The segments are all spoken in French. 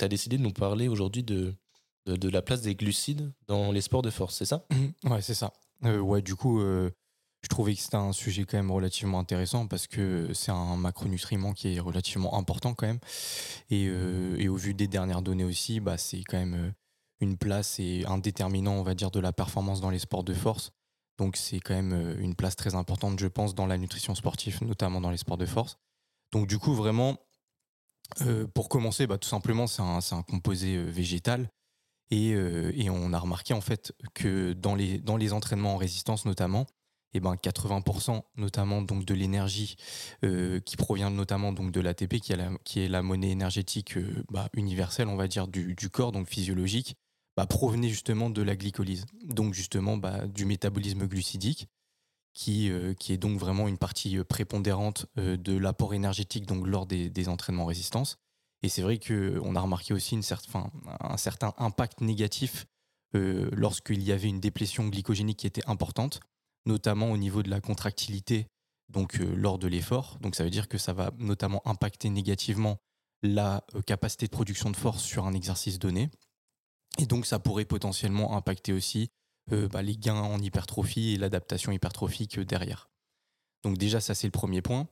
tu as décidé de nous parler aujourd'hui de, de, la place des glucides dans les sports de force, c'est ça? Ouais, c'est ça. ouais, du coup, je trouvais que c'était un sujet quand même relativement intéressant parce que c'est un macronutriment qui est relativement important quand même. Et, et au vu des dernières données aussi, bah, c'est quand même une place et un déterminant, on va dire, de la performance dans les sports de force. Donc c'est quand même euh, une place très importante, je pense, dans la nutrition sportive, notamment dans les sports de force. Donc du coup, vraiment, euh, pour commencer, bah, tout simplement, c'est un, composé euh, végétal. Et, et, on a remarqué en fait que dans les, entraînements en résistance notamment, et eh ben 80% notamment donc de l'énergie qui provient notamment donc de l'ATP qui, est la, monnaie énergétique bah, universelle on va dire du, corps donc physiologique bah, provenait justement de la glycolyse, donc justement du métabolisme glucidique, qui, euh, qui est donc vraiment une partie euh, prépondérante euh, de l'apport énergétique donc lors des, des entraînements résistance. Et c'est vrai qu'on a remarqué aussi une un certain impact négatif lorsqu'il y avait une déplétion glycogénique qui était importante, notamment au niveau de la contractilité donc lors de l'effort. Donc ça veut dire que ça va notamment impacter négativement la capacité de production de force sur un exercice donné. Et donc ça pourrait potentiellement impacter aussi euh, bah, les gains en hypertrophie et l'adaptation hypertrophique derrière. Donc déjà ça c'est le premier point.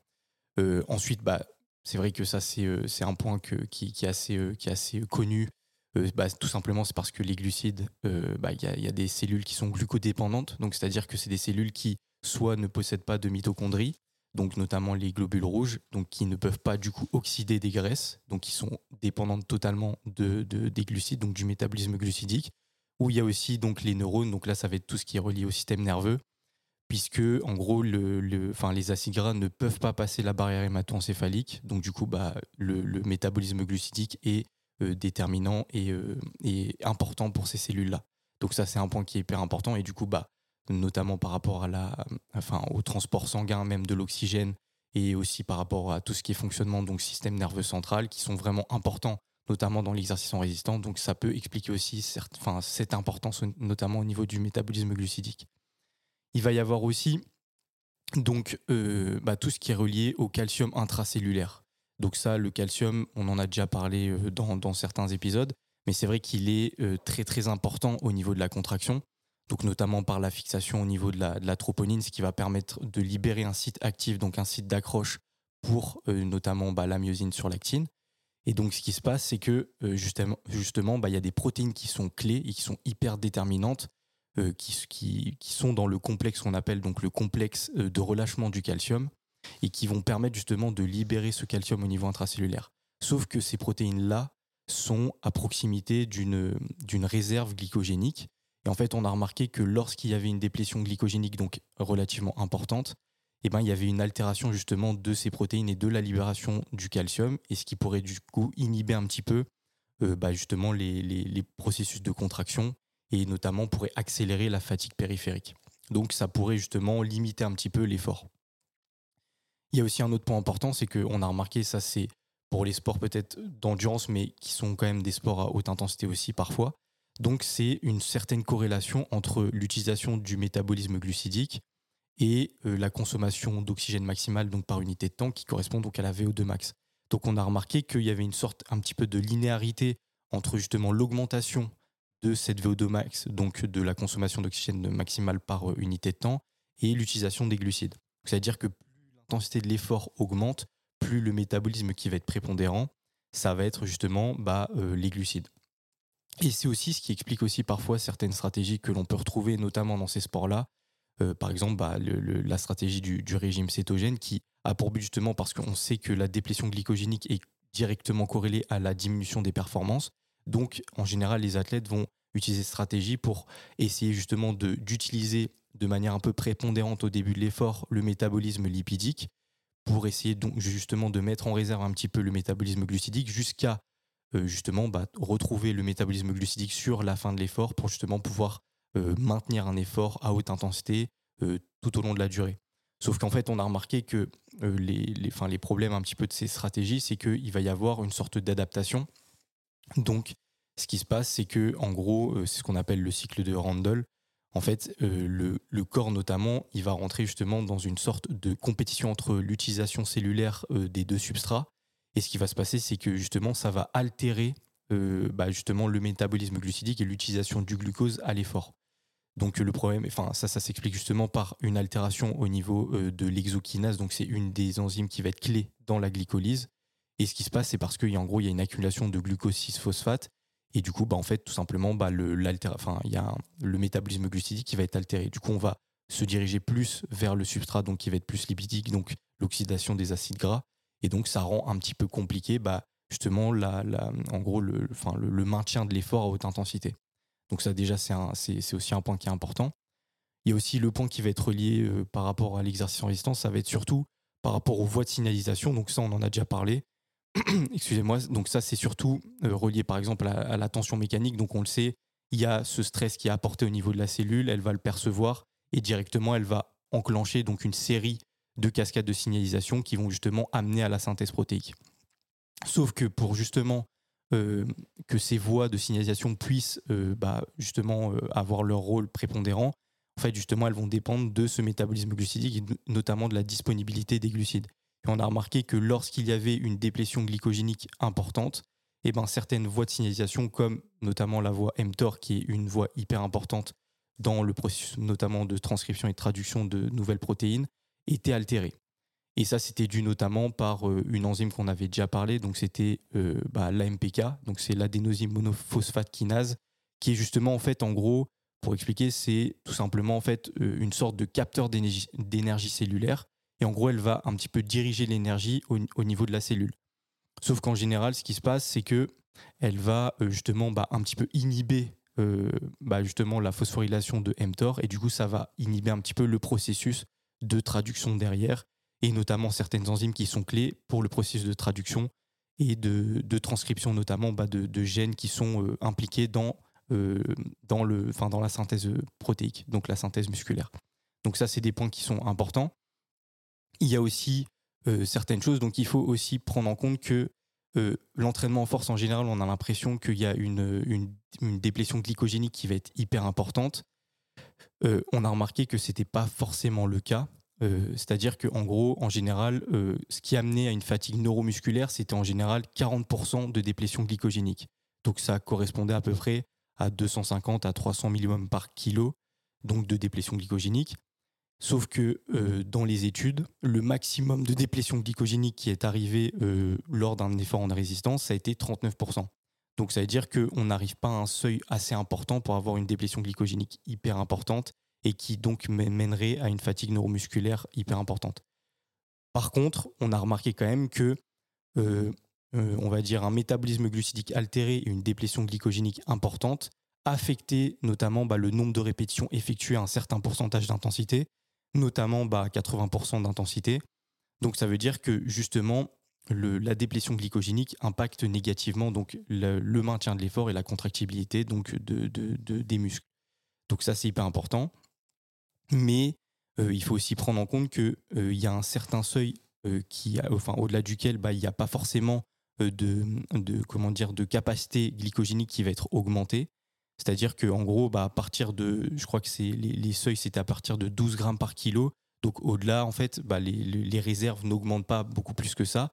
Euh, ensuite bah c'est vrai que ça c'est euh, un point qui, est assez qui est assez connu. Bah, tout simplement c'est parce que les glucides bah, il y, a, y a des cellules qui sont glucodépendantes donc c'est à dire que c'est des cellules qui soit ne possèdent pas de mitochondrie donc notamment les globules rouges, donc qui ne peuvent pas du coup oxyder des graisses, donc qui sont dépendantes totalement de, des glucides, donc du métabolisme glucidique. Où il y a aussi donc les neurones, donc là ça va être tout ce qui est relié au système nerveux, puisque en gros les acides gras ne peuvent pas passer la barrière hémato-encéphalique, donc du coup bah, le, métabolisme glucidique est euh, déterminant et, euh, et important pour ces cellules-là. Donc ça c'est un point qui est hyper important. Et du coup bah notamment par rapport à la, enfin, au transport sanguin, même de l'oxygène, et aussi par rapport à tout ce qui est fonctionnement, donc système nerveux central, qui sont vraiment importants, notamment dans l'exercice en résistance. Donc ça peut expliquer aussi cette importance, notamment au niveau du métabolisme glucidique. Il va y avoir aussi donc euh, bah, tout ce qui est relié au calcium intracellulaire. Donc ça, le calcium, on en a déjà parlé euh, dans, certains épisodes, mais c'est vrai qu'il est euh, très très important au niveau de la contraction donc notamment par la fixation au niveau de la, troponine, ce qui va permettre de libérer un site actif, donc un site d'accroche pour notamment bah, la myosine sur l'actine. Et donc ce qui se passe, c'est que euh, justement, bah, il y a des protéines qui sont clés et qui sont hyper déterminantes, euh, qui, qui, sont dans le complexe qu'on appelle donc le complexe de relâchement du calcium, et qui vont permettre justement de libérer ce calcium au niveau intracellulaire. Sauf que ces protéines-là sont à proximité d'une réserve glycogénique et en fait, on a remarqué que lorsqu'il y avait une déplétion glycogénique donc relativement importante, eh ben, il y avait une altération justement de ces protéines et de la libération du calcium, et ce qui pourrait du coup inhiber un petit peu euh, bah, justement les, les, processus de contraction, et notamment pourrait accélérer la fatigue périphérique. Donc ça pourrait justement limiter un petit peu l'effort. Il y a aussi un autre point important, c'est qu'on a remarqué, ça c'est pour les sports peut-être d'endurance, mais qui sont quand même des sports à haute intensité aussi parfois, donc c'est une certaine corrélation entre l'utilisation du métabolisme glucidique et euh, la consommation d'oxygène maximale donc par unité de temps qui correspond donc à la VO2 max. Donc on a remarqué qu'il y avait une sorte un petit peu de linéarité entre justement l'augmentation de cette VO2 max, donc de la consommation d'oxygène maximale par euh, unité de temps, et l'utilisation des glucides. C'est-à-dire que plus l'intensité de l'effort augmente, plus le métabolisme qui va être prépondérant, ça va être justement bah, euh, les glucides. Et c'est aussi ce qui explique aussi parfois certaines stratégies que l'on peut retrouver, notamment dans ces sports-là. Euh, par exemple, bah, la stratégie du, régime cétogène qui a pour but justement parce qu'on sait que la déplétion glycogénique est directement corrélée à la diminution des performances. Donc, en général, les athlètes vont utiliser cette stratégie pour essayer justement d'utiliser de, manière un peu prépondérante au début de l'effort le métabolisme lipidique pour essayer donc justement de mettre en réserve un petit peu le métabolisme glucidique jusqu'à euh, justement bah, retrouver le métabolisme glucidique sur la fin de l'effort pour justement pouvoir maintenir un effort à haute intensité euh, tout au long de la durée. Sauf qu'en fait, on a remarqué que les, les, les problèmes un petit peu de ces stratégies, c'est qu'il va y avoir une sorte d'adaptation. Donc, ce qui se passe, c'est que, en gros, c'est ce qu'on appelle le cycle de Randall. En fait, le, le, corps notamment, il va rentrer justement dans une sorte de compétition entre l'utilisation cellulaire des deux substrats et ce qui va se passer, c'est que justement, ça va altérer bah, justement le métabolisme glucidique et l'utilisation du glucose à l'effort. Donc le problème, enfin ça, ça s'explique justement par une altération au niveau de l'exokinase. Donc c'est une des enzymes qui va être clé dans la glycolyse. Et ce qui se passe, c'est parce qu'en gros, il y a une accumulation de glucose 6-phosphate. Et du coup, bah, en fait, tout simplement, bah, le, il y a le métabolisme glucidique qui va être altéré. Du coup, on va se diriger plus vers le substrat, donc qui va être plus lipidique, donc l'oxydation des acides gras. Et donc, ça rend un petit peu compliqué, bah, justement, la, en gros, le, maintien de l'effort à haute intensité. Donc ça, déjà, c'est aussi un point qui est important. Il y a aussi le point qui va être relié euh, par rapport à l'exercice en résistance, ça va être surtout par rapport aux voies de signalisation. Donc ça, on en a déjà parlé. Excusez-moi. Donc ça, c'est surtout euh, relié, par exemple, à, la tension mécanique. Donc on le sait, il y a ce stress qui est apporté au niveau de la cellule, elle va le percevoir et directement, elle va enclencher donc une série de cascades de signalisation qui vont justement amener à la synthèse protéique. Sauf que pour justement euh, que ces voies de signalisation puissent euh, bah, justement avoir leur rôle prépondérant, en fait justement elles vont dépendre de ce métabolisme glucidique et notamment de la disponibilité des glucides on a remarqué que lorsqu'il y avait une déplétion glycogénique importante, eh ben, certaines voies de signalisation, comme notamment la voie mTOR, qui est une voie hyper importante dans le processus notamment de transcription et de traduction de nouvelles protéines, étaient altérées. Et ça, c'était dû notamment par euh, une enzyme qu'on avait déjà parlé, donc c'était euh, bah, l'AMPK, donc c'est l'adénosine monophosphate kinase, qui est justement en fait, en gros, pour expliquer, c'est tout simplement en fait euh, une sorte de capteur d'énergie cellulaire. Et en gros, elle va un petit peu diriger l'énergie au, niveau de la cellule. Sauf qu'en général, ce qui se passe, c'est que elle va justement bah, un petit peu inhiber bah, justement la phosphorylation de mTOR. Et du coup, ça va inhiber un petit peu le processus de traduction derrière et notamment certaines enzymes qui sont clés pour le processus de traduction et de, transcription notamment bah, de, gènes qui sont euh, impliqués dans, dans, le, dans la synthèse protéique, donc la synthèse musculaire. Donc ça, c'est des points qui sont importants. Il y a aussi euh, certaines choses, donc il faut aussi prendre en compte que euh, l'entraînement en force en général, on a l'impression qu'il y a une, une, déplétion glycogénique qui va être hyper importante. Euh, on a remarqué que ce n'était pas forcément le cas. C'est-à-dire qu'en gros, en général, ce qui amenait à une fatigue neuromusculaire, c'était en général 40% de déplétion glycogénique. Donc ça correspondait à peu près à 250 à 300 millimoles par kilo donc de déplétion glycogénique. Sauf que euh, dans les études, le maximum de déplétion glycogénique qui est arrivé euh, lors d'un effort en résistance, ça a été 39%. Donc ça veut dire qu'on n'arrive pas à un seuil assez important pour avoir une déplétion glycogénique hyper importante et qui donc mènerait à une fatigue neuromusculaire hyper importante. Par contre, on a remarqué quand même que, euh, on va dire, un métabolisme glucidique altéré et une déplétion glycogénique importante affectait notamment bah, le nombre de répétitions effectuées à un certain pourcentage d'intensité notamment bah, 80% d'intensité. Donc ça veut dire que justement, la déplétion glycogénique impacte négativement donc le, maintien de l'effort et la contractibilité donc de, des muscles. Donc ça c'est hyper important. Mais euh, il faut aussi prendre en compte qu'il euh, y a un certain seuil euh, au-delà duquel bah, il n'y a pas forcément de, de, de capacité glycogénique qui va être augmentée. C'est-à-dire qu'en gros, bah, à partir de, je crois que c'est les, seuils, c'était à partir de 12 grammes par kilo. Donc au-delà, en fait, bah, les, réserves n'augmentent pas beaucoup plus que ça.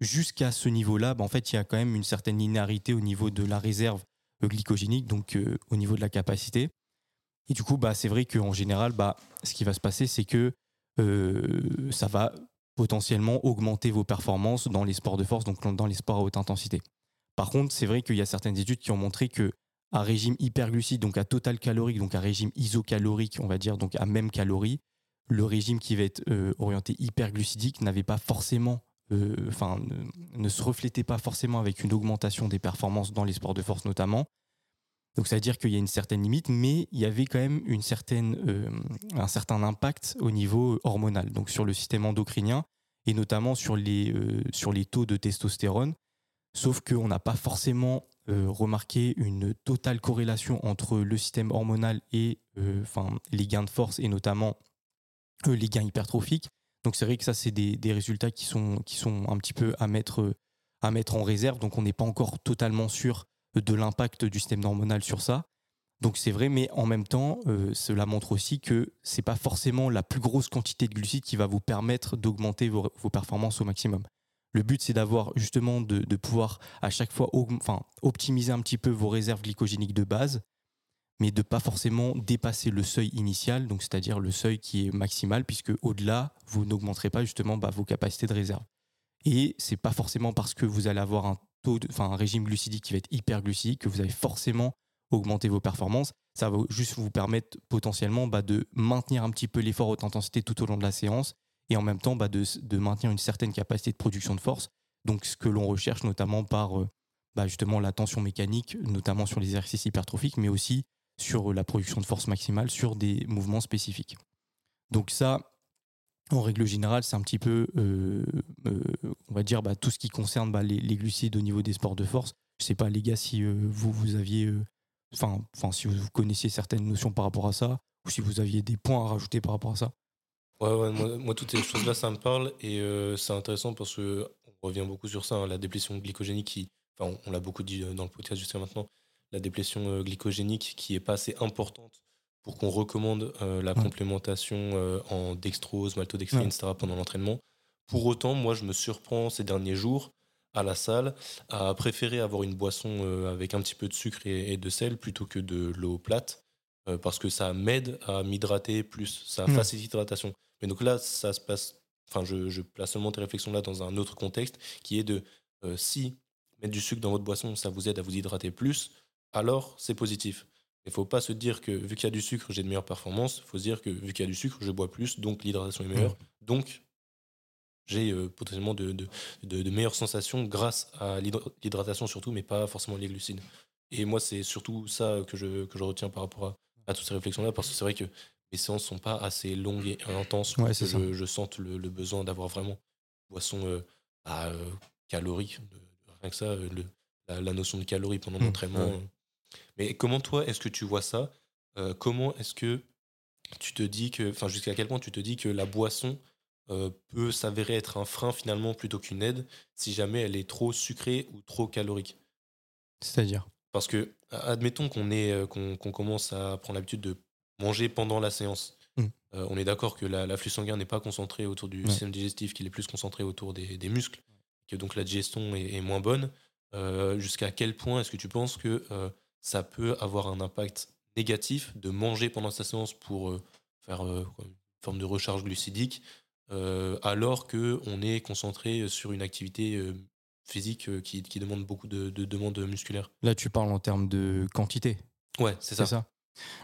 Jusqu'à ce niveau-là, en fait, il y a quand même une certaine linéarité au niveau de la réserve glycogénique, donc au niveau de la capacité. Et du coup, bah, c'est vrai qu'en général, bah, ce qui va se passer, c'est que euh, ça va potentiellement augmenter vos performances dans les sports de force, donc dans les sports à haute intensité. Par contre, c'est vrai qu'il y a certaines études qui ont montré que régime hyperglucide, donc à total calorique, donc à régime isocalorique, on va dire, donc à même calorie, le régime qui va être euh, orienté hyperglucidique n'avait pas forcément, euh, enfin, ne, se reflétait pas forcément avec une augmentation des performances dans les sports de force notamment. Donc ça veut dire qu'il y a une certaine limite, mais il y avait quand même une certaine, euh, un certain impact au niveau hormonal, donc sur le système endocrinien et notamment sur les, sur les taux de testostérone. Sauf qu'on n'a pas forcément euh, remarquer une totale corrélation entre le système hormonal et euh, les gains de force et notamment euh, les gains hypertrophiques. Donc c'est vrai que ça, c'est des, résultats qui sont, qui sont un petit peu à mettre, à mettre en réserve. Donc on n'est pas encore totalement sûr de l'impact du système hormonal sur ça. Donc c'est vrai, mais en même temps, cela montre aussi que c'est pas forcément la plus grosse quantité de glucides qui va vous permettre d'augmenter vos, performances au maximum. Le but, c'est d'avoir justement de, de, pouvoir à chaque fois enfin, optimiser un petit peu vos réserves glycogéniques de base, mais de pas forcément dépasser le seuil initial, donc c'est-à-dire le seuil qui est maximal, puisque au-delà, vous n'augmenterez pas justement bah, vos capacités de réserve. Et c'est pas forcément parce que vous allez avoir un enfin un régime glucidique qui va être hyperglucidique que vous allez forcément augmenter vos performances. Ça va juste vous permettre potentiellement bah, de maintenir un petit peu l'effort haute intensité tout au long de la séance et en même temps bah, de, de, maintenir une certaine capacité de production de force. Donc ce que l'on recherche notamment par euh, bah, justement la tension mécanique, notamment sur les exercices hypertrophiques, mais aussi sur la production de force maximale sur des mouvements spécifiques. Donc ça, en règle générale, c'est un petit peu, euh, euh, on va dire, bah, tout ce qui concerne bah, les, glucides au niveau des sports de force. Je sais pas, les gars, si euh, vous, vous aviez, enfin, enfin, si vous connaissiez certaines notions par rapport à ça, ou si vous aviez des points à rajouter par rapport à ça. Ouais, moi, toutes ces choses-là, ça me parle et c'est intéressant parce que on revient beaucoup sur ça, hein, la déplétion glycogénique qui, on, l'a beaucoup dit dans le podcast jusqu'à maintenant, la déplétion glycogénique qui est pas assez importante pour qu'on recommande euh, la complémentation euh, en dextrose, maltodextrine, etc. pendant l'entraînement. Pour autant, moi, je me surprends ces derniers jours à la salle à préférer avoir une boisson euh, avec un petit peu de sucre et, de sel plutôt que de l'eau plate parce que ça m'aide à m'hydrater plus, ça facilite l'hydratation. Mais donc là, ça se passe. Enfin, je, je, place seulement tes réflexions là dans un autre contexte qui est de si mettre du sucre dans votre boisson, ça vous aide à vous hydrater plus, alors c'est positif. Il ne faut pas se dire que vu qu'il y a du sucre, j'ai de meilleures performances. Il faut se dire que vu qu'il y a du sucre, je bois plus, donc l'hydratation est meilleure. Donc, j'ai euh, potentiellement de, de, meilleures sensations grâce à l'hydratation surtout, mais pas forcément les glucides. Et moi, c'est surtout ça que je, que je retiens par rapport à, toutes ces réflexions-là, parce que c'est vrai que mes séances sont pas assez longues et intenses pour que je, je, sente le, besoin d'avoir vraiment une boisson euh, à, euh, calorique, rien que ça, la, notion de calories pendant mmh. l'entraînement. Mais comment toi, est-ce que tu vois ça euh, Comment est-ce que tu te dis que, enfin, jusqu'à quel point tu te dis que la boisson euh, peut s'avérer être un frein finalement plutôt qu'une aide si jamais elle est trop sucrée ou trop calorique? C'est-à-dire? Parce que, admettons qu'on euh, qu'on commence à prendre l'habitude de manger pendant la séance. Mmh. on est d'accord que l'afflux sanguin n'est pas concentré autour du système digestif, qu'il est plus concentré autour des, des, muscles, que donc la digestion est, est moins bonne. Jusqu'à quel point est-ce que tu penses que ça peut avoir un impact négatif de manger pendant sa séance pour euh, faire euh, une forme de recharge glucidique, euh, alors qu'on est concentré sur une activité physique qui, qui, demande beaucoup de, de, demandes musculaires. Là, tu parles en termes de quantité. Ouais, c'est ça. ça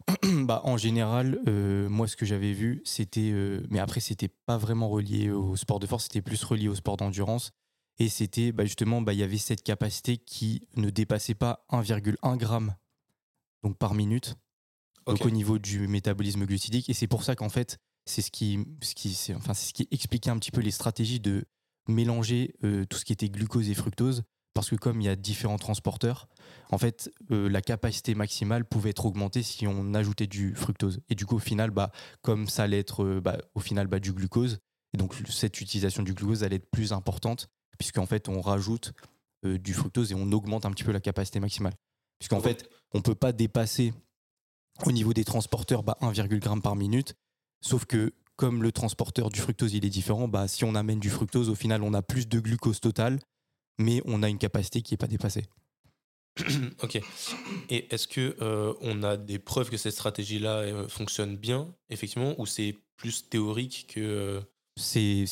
bah, en général, moi, ce que j'avais vu, c'était. mais après, c'était pas vraiment relié au sport de force, c'était plus relié au sport d'endurance. Et c'était bah, justement, bah, il y avait cette capacité qui ne dépassait pas 1,1 g donc par minute donc au niveau du métabolisme glucidique. Et c'est pour ça qu'en fait, c'est ce qui, ce qui, enfin, ce qui expliquait un petit peu les stratégies de mélanger euh, tout ce qui était glucose et fructose. Parce que comme il y a différents transporteurs, en fait, euh, la capacité maximale pouvait être augmentée si on ajoutait du fructose. Et du coup, au final, bah, comme ça allait être euh, bah, au final bah, du glucose, et donc cette utilisation du glucose allait être plus importante puisqu'en fait, on rajoute euh, du fructose et on augmente un petit peu la capacité maximale. Puisqu'en fait, on ne peut pas dépasser au niveau des transporteurs bah, 1,1 g par minute, sauf que comme le transporteur du fructose il est différent, bah, si on amène du fructose, au final, on a plus de glucose total, mais on a une capacité qui n'est pas dépassée. ok. Et est-ce que euh, on a des preuves que cette stratégie-là euh, fonctionne bien, effectivement, ou c'est plus théorique que C'est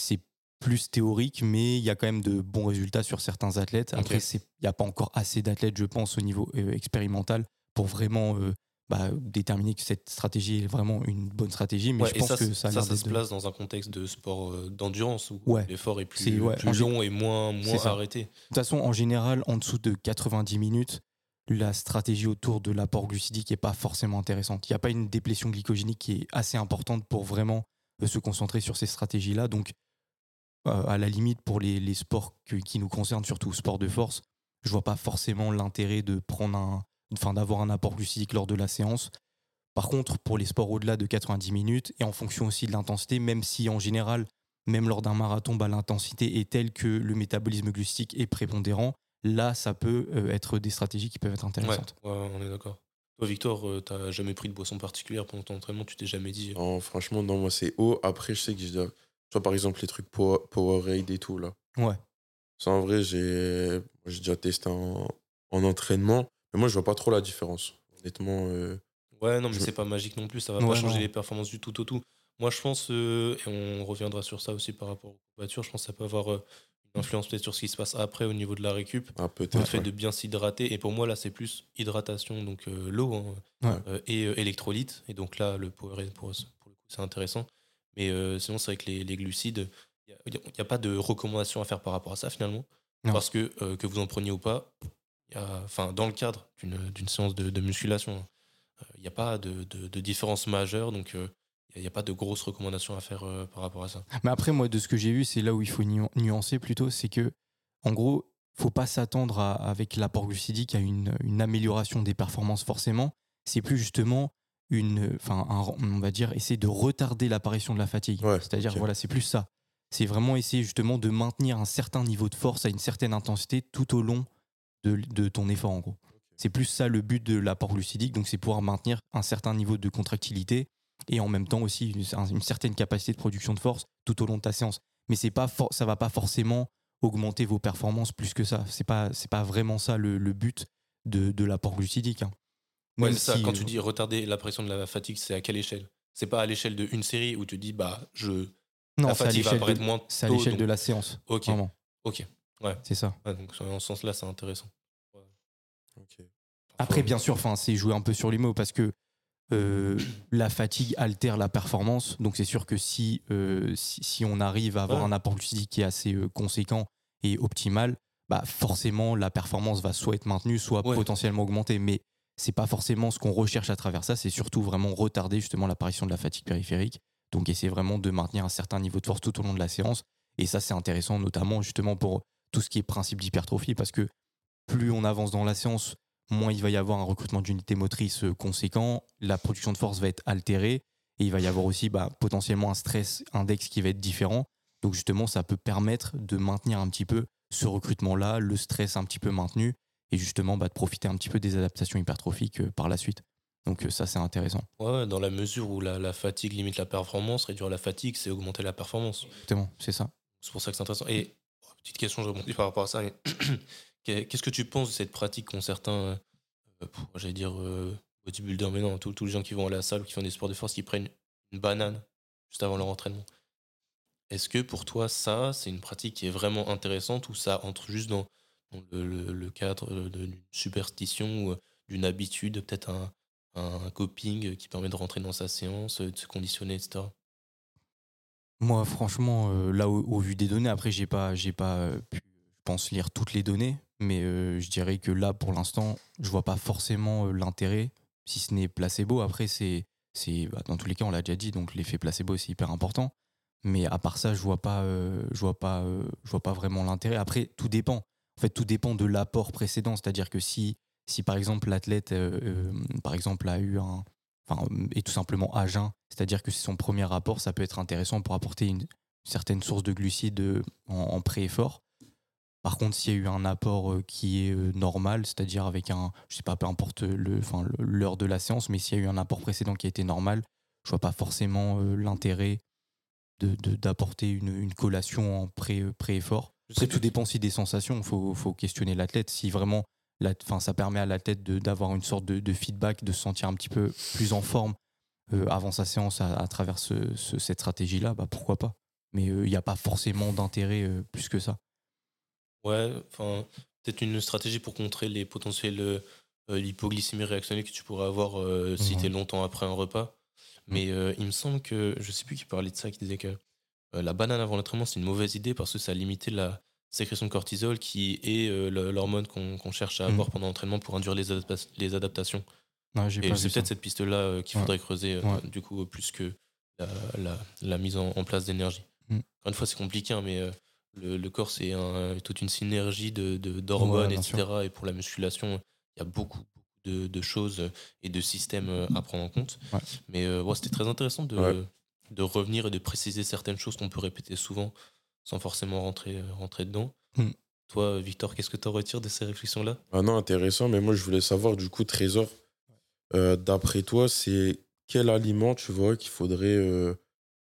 plus théorique, mais il y a quand même de bons résultats sur certains athlètes. Après, il n'y a pas encore assez d'athlètes, je pense, au niveau euh, expérimental pour vraiment euh, bah, déterminer que cette stratégie est vraiment une bonne stratégie. Mais je pense ça, que ça, ça, se place dans un contexte de sport euh, d'endurance où l'effort est plus, long et moins, moins arrêté. De toute façon, en général, en dessous de 90 minutes, la stratégie autour de l'apport glucidique n'est pas forcément intéressante. Il n'y a pas une déplétion glycogénique qui est assez importante pour vraiment se concentrer sur ces stratégies-là. Donc, à la limite, pour les, sports qui nous concernent, surtout sport de force, je vois pas forcément l'intérêt de prendre un, enfin, d'avoir un apport glucidique lors de la séance. Par contre, pour les sports au-delà de 90 minutes et en fonction aussi de l'intensité, même si en général, même lors d'un marathon, bah, l'intensité est telle que le métabolisme glucidique est prépondérant, là, ça peut euh, être des stratégies qui peuvent être intéressantes. Ouais, on est d'accord. Toi, Victor, tu euh, t'as jamais pris de boisson particulière pendant ton entraînement? Tu t'es jamais dit Non, franchement, non, moi c'est haut. Après, je sais que je dois par exemple, les trucs Power, Powerade et tout, là. Ouais. Ça, en vrai, j'ai j'ai déjà testé en, en entraînement. Mais moi, je vois pas trop la différence. Honnêtement. euh, Ouais, non, mais Je- c'est pas magique non plus. Ça va Ouais, pas changer non. les performances du tout au tout. Moi, je pense, euh, et on reviendra sur ça aussi par rapport aux voitures, je pense que ça peut avoir euh, une influence peut-être sur ce qui se passe après au niveau de la récup. ah, Le peut-être. fait ouais. de bien s'hydrater. Et pour moi, là, c'est plus hydratation, donc euh, l'eau hein, Ouais. euh, et euh, électrolytes. Et donc là, le Powerade, pour, pour le coup, c'est intéressant. Mais euh, sinon, c'est vrai que les, les glucides, il n'y a, pas de recommandation à faire par rapport à ça finalement. Non. Parce que euh, que vous en preniez ou pas, y a- enfin, dans le cadre d'une d'une séance de, de musculation, il n'y a pas de, de- de différence majeure. Donc, il n'y a, pas de grosses recommandations à faire euh, par rapport à ça. Mais après, moi, de ce que j'ai vu, c'est là où il faut nu- nuancer plutôt, c'est que, en gros, faut pas s'attendre à- avec l'apport glucidique à une, une amélioration des performances forcément. C'est plus justement une, enfin, un- on va dire, essayer de retarder l'apparition de la fatigue. Ouais, C'est-à-dire, voilà, c'est plus ça. C'est vraiment essayer justement de maintenir un certain niveau de force à une certaine intensité tout au long de, de ton effort, en gros. C'est plus ça le but de l'apport glucidique, donc c'est pouvoir maintenir un certain niveau de contractilité et en même temps aussi une, une certaine capacité de production de force tout au long de ta séance. Mais c'est pas ça va pas forcément augmenter vos performances plus que ça. C'est pas c'est pas vraiment ça le, le but de, de l'apport glucidique. hein. Ouais, Même c'est ça. si, Quand euh, tu dis retarder l'apparition de la fatigue, c'est à quelle échelle? C'est pas à l'échelle d'une série où tu dis, bah, je. non, la c'est à fatigue va l'échelle apparaître de, moins c'est à tôt, l'échelle donc- de la séance. Ok, Vraiment, ok. c'est ça. Ouais, donc, en ce sens-là, c'est intéressant. Ok. Après, bien sûr, enfin, c'est jouer un peu sur les mots parce que euh, la fatigue altère la performance. Donc, c'est sûr que si, euh, si, si on arrive à avoir Ouais. un apport glucidique qui est assez euh, conséquent et optimal, bah forcément, la performance va soit être maintenue, soit Ouais. potentiellement augmentée. Mais c'est pas forcément ce qu'on recherche à travers ça. C'est surtout vraiment retarder justement l'apparition de la fatigue périphérique. Donc, essayer vraiment de maintenir un certain niveau de force tout au long de la séance. Et ça, c'est intéressant, notamment justement pour tout ce qui est principe d'hypertrophie, parce que plus on avance dans la séance, moins il va y avoir un recrutement d'unités motrices euh, conséquent, la production de force va être altérée, et il va y avoir aussi bah, potentiellement un stress index qui va être différent. Donc justement, ça peut permettre de maintenir un petit peu ce recrutement-là, le stress un petit peu maintenu, et justement bah, de profiter un petit peu des adaptations hypertrophiques euh, par la suite. Donc euh, ça, c'est intéressant. Ouais, dans la mesure où la, la fatigue limite la performance, réduire la fatigue, c'est augmenter la performance. Exactement, c'est ça. C'est pour ça que c'est intéressant. Et oh, petite question, je rebondis par rapport à ça. Qu'est-ce que tu penses de cette pratique qu'ont certains, euh, j'allais dire, euh, bodybuilders, mais non, tous les gens qui vont à la salle ou qui font des sports de force, qui prennent une banane juste avant leur entraînement? Est-ce que pour toi, ça, c'est une pratique qui est vraiment intéressante ou ça entre juste dans le, le- cadre d'une superstition ou d'une habitude, peut-être un, un coping qui permet de rentrer dans sa séance, de se conditionner, etc. Moi, franchement, là, au, vu des données, après, j'ai pas, j'ai pas pu, je pense, lire toutes les données, mais je dirais que là, pour l'instant, je vois pas forcément l'intérêt, si ce n'est placebo. Après, c'est, c'est, bah, dans tous les cas, on l'a déjà dit, donc l'effet placebo, c'est hyper important. Mais à part ça, je vois pas, je vois pas, je vois pas vraiment l'intérêt. Après, tout dépend. En fait, tout dépend de l'apport précédent. C'est-à-dire que si, par exemple l'athlète, euh, euh, par a eu un, enfin, est tout simplement à jeun, c'est-à-dire que c'est son premier rapport, ça peut être intéressant pour apporter une certaine source de glucides euh, en, pré-effort. Par contre, s'il y a eu un apport qui est normal, c'est-à-dire avec un, je sais pas, peu importe l'heure de la séance, mais s'il y a eu un apport précédent qui a été normal, je vois pas forcément l'intérêt d'apporter une, collation en pré, pré-effort. Je Après, sais tout dépend aussi des sensations. Il faut, faut questionner l'athlète. Si vraiment, la, ça permet à l'athlète d'avoir une sorte de, de feedback, de se sentir un petit peu plus en forme euh, avant sa séance à, à travers ce- ce- cette stratégie-là, bah, pourquoi pas. Mais euh, il n'y a pas forcément d'intérêt euh, plus que ça. Ouais, enfin, peut-être une stratégie pour contrer les potentiels euh, euh, l'hypoglycémie réactionnelle que tu pourrais avoir euh, si tu es longtemps après un repas. Mais euh, il me semble que, je sais plus qui parlait de ça, qui disait que euh, la banane avant l'entraînement, c'est une mauvaise idée parce que ça limitait la sécrétion de cortisol qui est euh, l'hormone qu'on cherche à Mhm. avoir pendant l'entraînement pour induire les, adapta- les adaptations. Et c'est peut-être cette piste-là euh, qu'il Ouais. faudrait creuser, Ouais. du coup, plus que la, la- la mise en, en place d'énergie. Mm. Encore une fois, c'est compliqué, hein, mais le, le corps, c'est un- toute une synergie de, de- d'hormones, Ouais, bien etc. Et pour la musculation, il y a beaucoup, de, de choses et de systèmes à prendre en compte. Ouais. Mais euh, ouais, c'était très intéressant de, Ouais. De revenir et de préciser certaines choses qu'on peut répéter souvent sans forcément rentrer, euh, rentrer dedans. Mm. Toi, Victor, qu'est-ce que tu en retires de ces réflexions-là? Ah non, intéressant, mais moi je voulais savoir du coup, Trésor, euh, d'après toi, c'est quel aliment tu vois qu'il faudrait euh,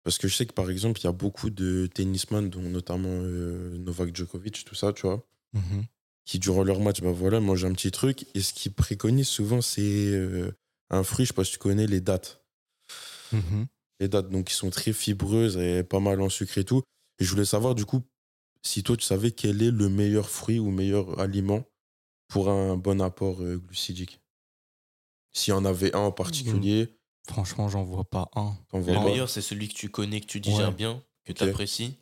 Parce que je sais que par exemple, il y a beaucoup de tennisman, dont notamment euh, Novak Djokovic, tout ça, tu vois, Mhm. qui durant leur match, bah voilà, mangent un petit truc. Et ce qu'ils préconisent souvent, c'est euh, un fruit, je sais pas si tu connais, les dattes. Mhm. Les dattes, donc, qui sont très fibreuses et pas mal en sucre et tout. Et je voulais savoir, du coup, si toi, tu savais quel est le meilleur fruit ou meilleur aliment pour un bon apport euh, glucidique? S'il y en avait un en particulier, Franchement, j'en vois pas un. vois Le pas. meilleur, c'est celui que tu connais, que tu digères Ouais. bien, que tu apprécies.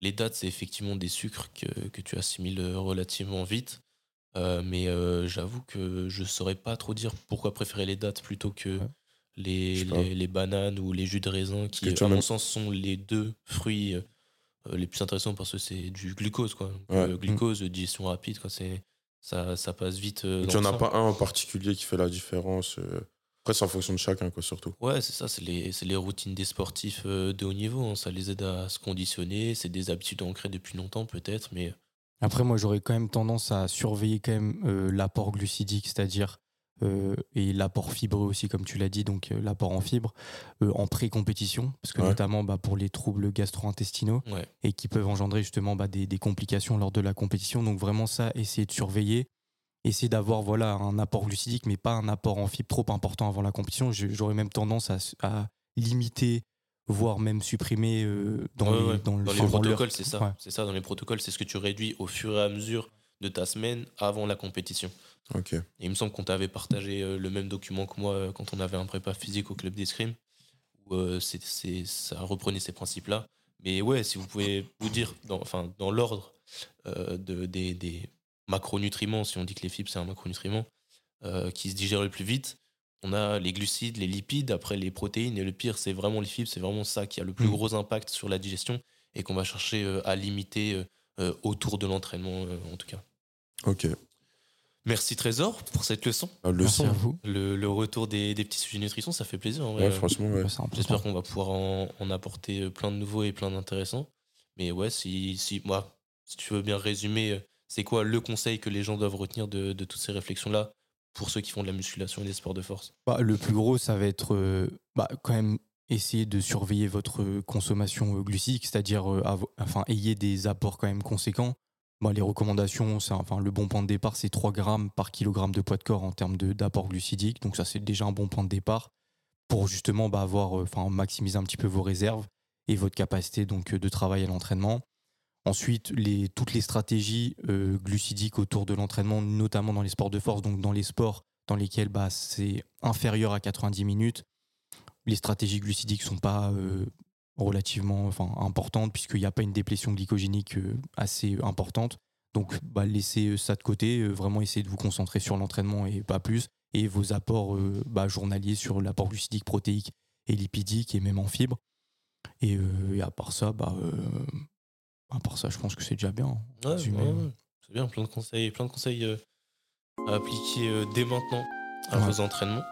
Les dates, c'est effectivement des sucres que, que tu assimiles euh, relativement vite. Euh, mais euh, j'avoue que je saurais pas trop dire pourquoi préférer les dates plutôt que Ouais. Les, les, les bananes ou les jus de raisin, qui, à mon sens, sont les deux fruits euh, euh, les plus intéressants parce que c'est du glucose. Quoi. Ouais. euh, glucose, digestion rapide, quoi, c'est, ça, ça passe vite. euh, Tu dans en le as pas un en particulier qui fait la différence. euh. Après, c'est en fonction de chacun, quoi, surtout. Ouais, c'est ça, c'est les, c'est les routines des sportifs euh, de haut niveau. hein. Ça les aide à se conditionner. C'est des habitudes ancrées depuis longtemps, peut-être, mais Après, moi, j'aurais quand même tendance à surveiller quand même euh, l'apport glucidique, c'est-à-dire euh, et l'apport fibreux aussi, comme tu l'as dit, donc euh, l'apport en fibres euh, en pré-compétition, parce que Ouais. notamment bah, pour les troubles gastro-intestinaux ouais. et qui peuvent engendrer justement bah, des, des complications lors de la compétition. Donc vraiment ça, essayer de surveiller, essayer d'avoir voilà un apport glucidique, mais pas un apport en fibres trop important avant la compétition. J'aurais même tendance à, à limiter, voire même supprimer dans, Ouais, les, dans, le- Dans les protocoles, c'est ça. C'est ça, dans les protocoles, c'est ce que tu réduis au fur et à mesure de ta semaine avant la compétition. Ok. Et il me semble qu'on t'avait partagé euh, le même document que moi euh, quand on avait un prépa physique au club d'escrime, où euh, ça reprenait ces principes-là. Mais ouais, si vous pouvez vous dire, dans, enfin, dans l'ordre euh, de, des, des macronutriments, si on dit que les fibres c'est un macronutriment, euh, qui se digèrent le plus vite, on a les glucides, les lipides, après les protéines, et le pire c'est vraiment les fibres, c'est vraiment ça qui a le plus Mm. gros impact sur la digestion et qu'on va chercher à limiter autour de l'entraînement en tout cas. Ok. Merci Trésor pour cette leçon. Merci leçon. à vous. Le, le retour des, des petits sujets nutrition, ça fait plaisir. en vrai. Ouais, franchement, ouais. J'espère qu'on va pouvoir en, en apporter euh, plein de nouveaux et plein d'intéressants. Mais ouais, si, si, moi, si tu veux bien résumer, euh, c'est quoi le conseil que les gens doivent retenir de, de toutes ces réflexions-là pour ceux qui font de la musculation et des sports de force? Bah, le plus gros, ça va être euh, bah, quand même essayer de surveiller votre consommation glucidique, c'est-à-dire euh, enfin, ayez des apports quand même conséquents. Bah, les recommandations, enfin, le bon point de départ, c'est 3 grammes par kilogramme de poids de corps en termes d'apport glucidique. Donc ça, c'est déjà un bon point de départ pour justement bah, avoir, euh, enfin, maximiser un petit peu vos réserves et votre capacité donc, euh, de travail à l'entraînement. Ensuite, les, toutes les stratégies euh, glucidiques autour de l'entraînement, notamment dans les sports de force, donc dans les sports dans lesquels bah, c'est inférieur à 90 minutes, les stratégies glucidiques sont pas relativement enfin, importantes puisqu'il n'y a pas une déplétion glycogénique euh, assez importante. Donc bah, laissez ça de côté, euh, vraiment essayez de vous concentrer sur l'entraînement et pas plus. Et vos apports euh, bah, journaliers sur l'apport glucidique, protéique et lipidique et même en fibres. Et, euh, et à part ça, bah, euh, à part ça, je pense que c'est déjà bien. Ouais, Résumé, ouais, ouais. ouais. C'est bien, plein de conseils, plein de conseils euh, à appliquer euh, dès maintenant à vos entraînements.